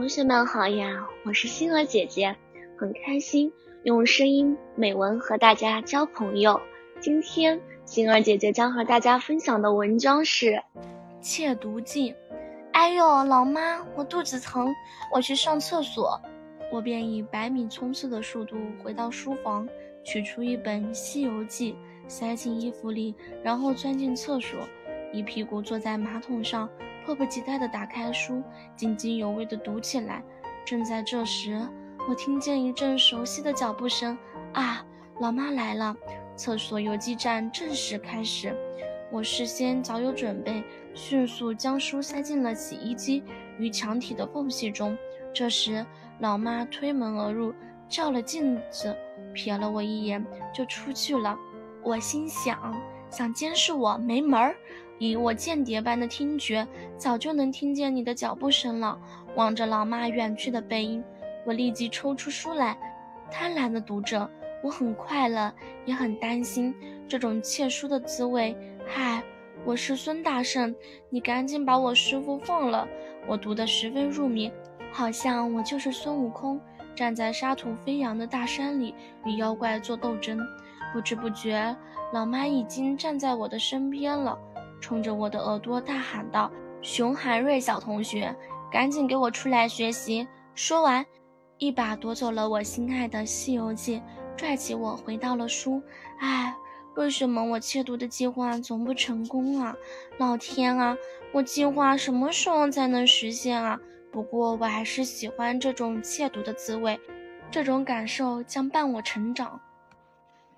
同学们好呀，我是星儿姐姐，很开心用声音美文和大家交朋友。今天星儿姐姐将和大家分享的文章是《窃读记》。哎呦，老妈，我肚子疼，我去上厕所。我便以百米冲刺的速度回到书房，取出一本《西游记》，塞进衣服里，然后钻进厕所，一屁股坐在马桶上。迫不及待地打开书，津津有味地读起来。正在这时，我听见一阵熟悉的脚步声。啊，老妈来了！厕所游击战正式开始。我事先早有准备，迅速将书塞进了洗衣机与墙体的缝隙中。这时，老妈推门而入，照了镜子，瞥了我一眼，就出去了。我心想：想监视我，没门儿！以我间谍般的听觉，早就能听见你的脚步声了。望着老妈远去的背影，我立即抽出书来，贪婪地读着。我很快乐，也很担心这种窃书的滋味。嗨，我是孙大圣，你赶紧把我师傅放了。我读得十分入迷，好像我就是孙悟空，站在沙土飞扬的大山里与妖怪做斗争。不知不觉，老妈已经站在我的身边了。冲着我的耳朵大喊道：“熊寒瑞小同学，赶紧给我出来学习！”说完，一把夺走了我心爱的《西游记》，拽起我回到了书。唉，为什么我窃读的计划总不成功啊？老天啊，我计划什么时候才能实现啊？不过我还是喜欢这种窃读的滋味，这种感受将伴我成长。